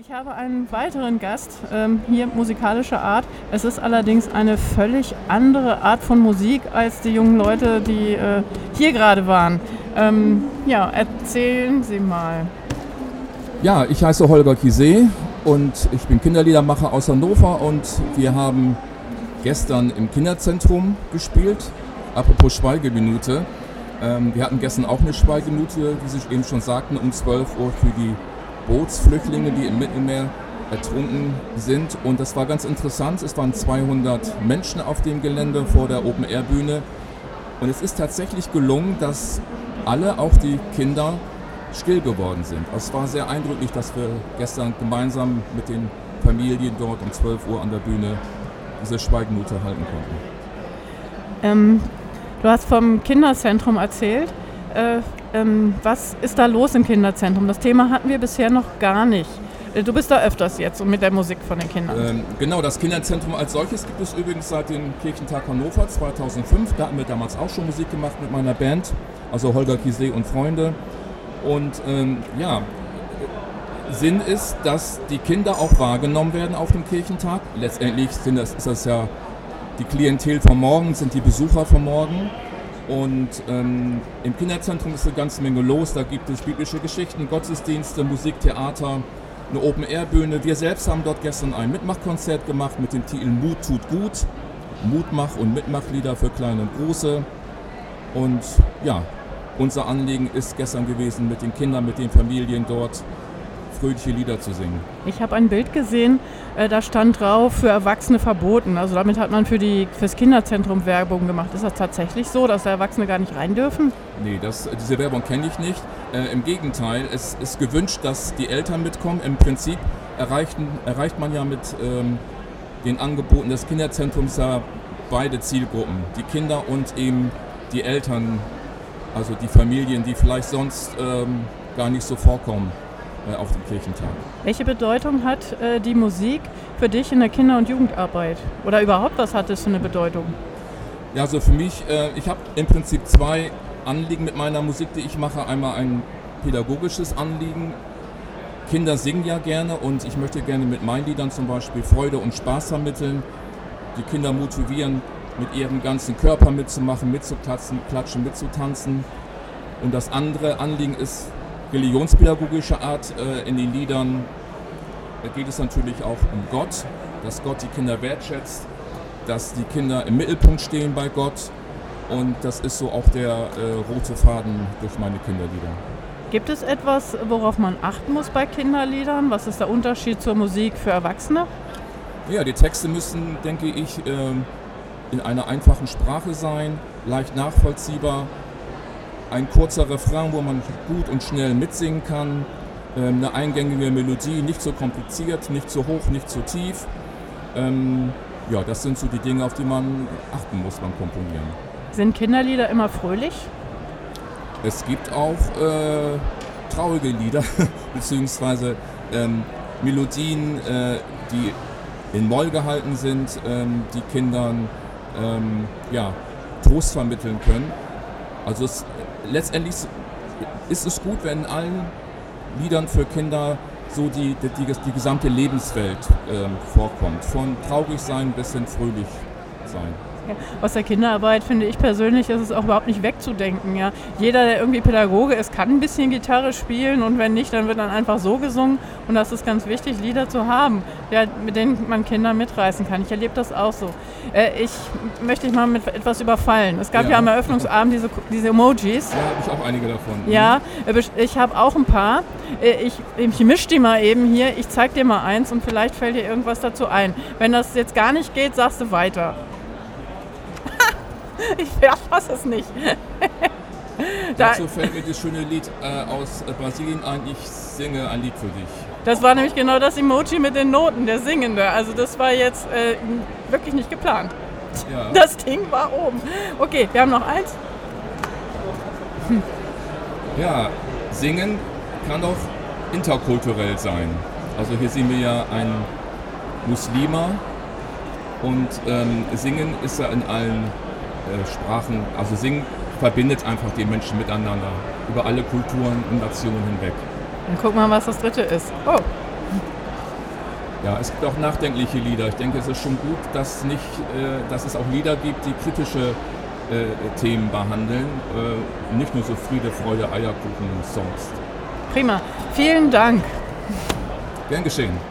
Ich habe einen weiteren Gast, ähm, hier musikalischer Art. Es ist allerdings eine völlig andere Art von Musik als die jungen Leute, die äh, hier gerade waren. Ähm, ja, erzählen Sie mal. Ja, ich heiße Holger Kise und ich bin Kinderliedermacher aus Hannover und wir haben gestern im Kinderzentrum gespielt. Apropos Schweigeminute. Ähm, wir hatten gestern auch eine Schweigeminute, wie Sie eben schon sagten, um 12 Uhr für die Bootsflüchtlinge, die im Mittelmeer ertrunken sind. Und das war ganz interessant. Es waren 200 Menschen auf dem Gelände vor der Open-Air-Bühne. Und es ist tatsächlich gelungen, dass alle, auch die Kinder, still geworden sind. Es war sehr eindrücklich, dass wir gestern gemeinsam mit den Familien dort um 12 Uhr an der Bühne diese Schweigenminute halten konnten. Ähm, du hast vom Kinderzentrum erzählt. Äh, ähm, was ist da los im Kinderzentrum? Das Thema hatten wir bisher noch gar nicht. Äh, du bist da öfters jetzt und mit der Musik von den Kindern. Ähm, genau, das Kinderzentrum als solches gibt es übrigens seit dem Kirchentag Hannover 2005. Da hatten wir damals auch schon Musik gemacht mit meiner Band, also Holger Kise und Freunde. Und ähm, ja, Sinn ist, dass die Kinder auch wahrgenommen werden auf dem Kirchentag. Letztendlich sind das, ist das ja die Klientel von morgen, sind die Besucher von morgen. Und ähm, im Kinderzentrum ist eine ganze Menge los. Da gibt es biblische Geschichten, Gottesdienste, Musik, Theater, eine Open-Air-Bühne. Wir selbst haben dort gestern ein Mitmachkonzert gemacht mit dem Titel Mut tut gut. Mutmach- und Mitmachlieder für Kleine und Große. Und ja, unser Anliegen ist gestern gewesen, mit den Kindern, mit den Familien dort fröhliche Lieder zu singen. Ich habe ein Bild gesehen, äh, da stand drauf, für Erwachsene verboten. Also damit hat man für die, fürs Kinderzentrum Werbung gemacht. Ist das tatsächlich so, dass Erwachsene gar nicht rein dürfen? Nee, das, diese Werbung kenne ich nicht. Äh, Im Gegenteil, es ist gewünscht, dass die Eltern mitkommen. Im Prinzip erreichten, erreicht man ja mit ähm, den Angeboten des Kinderzentrums ja beide Zielgruppen. Die Kinder und eben die Eltern, also die Familien, die vielleicht sonst ähm, gar nicht so vorkommen äh, auf dem Kirchentag. Welche Bedeutung hat äh, die Musik für dich in der Kinder- und Jugendarbeit? Oder überhaupt, was hat es für eine Bedeutung? Ja, also für mich, äh, ich habe im Prinzip zwei Anliegen mit meiner Musik, die ich mache. Einmal ein pädagogisches Anliegen. Kinder singen ja gerne und ich möchte gerne mit meinen Liedern zum Beispiel Freude und Spaß vermitteln, die Kinder motivieren, mit ihrem ganzen Körper mitzumachen, mitzuklatschen, klatschen, mitzutanzen. Und das andere Anliegen ist religionspädagogischer Art äh, in den Liedern. Da geht es natürlich auch um Gott, dass Gott die Kinder wertschätzt, dass die Kinder im Mittelpunkt stehen bei Gott. Und das ist so auch der äh, rote Faden durch meine Kinderlieder. Gibt es etwas, worauf man achten muss bei Kinderliedern? Was ist der Unterschied zur Musik für Erwachsene? Ja, die Texte müssen, denke ich, äh, in einer einfachen Sprache sein, leicht nachvollziehbar. Ein kurzer Refrain, wo man gut und schnell mitsingen kann. Ähm, eine eingängige Melodie, nicht so kompliziert, nicht zu hoch, nicht zu tief. Ähm, ja, das sind so die Dinge, auf die man achten muss beim Komponieren. Sind Kinderlieder immer fröhlich? Es gibt auch äh, traurige Lieder, beziehungsweise ähm, Melodien, äh, die in Moll gehalten sind, ähm, die Kindern ähm, ja, Trost vermitteln können. Also es, letztendlich ist es gut, wenn in allen Liedern für Kinder so die, die, die, die gesamte Lebenswelt ähm, vorkommt. Von traurig sein bis hin fröhlich sein. Aus der Kinderarbeit finde ich persönlich, ist es auch überhaupt nicht wegzudenken. Ja. Jeder, der irgendwie Pädagoge ist, kann ein bisschen Gitarre spielen und wenn nicht, dann wird dann einfach so gesungen. Und das ist ganz wichtig, Lieder zu haben, ja, mit denen man Kinder mitreißen kann. Ich erlebe das auch so. Äh, ich möchte dich mal mit etwas überfallen. Es gab ja, ja am Eröffnungsabend diese, diese Emojis. Ja, habe ich auch einige davon. Mhm. Ja, ich habe auch ein paar. Äh, ich, ich mische die mal eben hier. Ich zeige dir mal eins und vielleicht fällt dir irgendwas dazu ein. Wenn das jetzt gar nicht geht, sagst du weiter. ich fasse es nicht. Dazu fällt mir das schöne Lied äh, aus Brasilien ein, ich singe ein Lied für dich. Das war nämlich genau das Emoji mit den Noten, der Singende. Also das war jetzt äh, wirklich nicht geplant. Ja. Das Ding war oben. Okay, wir haben noch eins. Hm. Ja, singen kann doch interkulturell sein. Also hier sehen wir ja einen Muslima und ähm, singen ist ja in allen äh, Sprachen, also Singen verbindet einfach die Menschen miteinander über alle Kulturen und Nationen hinweg. Dann guck mal, was das dritte ist. Oh. Ja, es gibt auch nachdenkliche Lieder. Ich denke, es ist schon gut, dass, nicht, äh, dass es auch Lieder gibt, die kritische äh, Themen behandeln. Äh, nicht nur so Friede, Freude, Eierkuchen-Songs. Prima. Vielen Dank. Gern geschehen.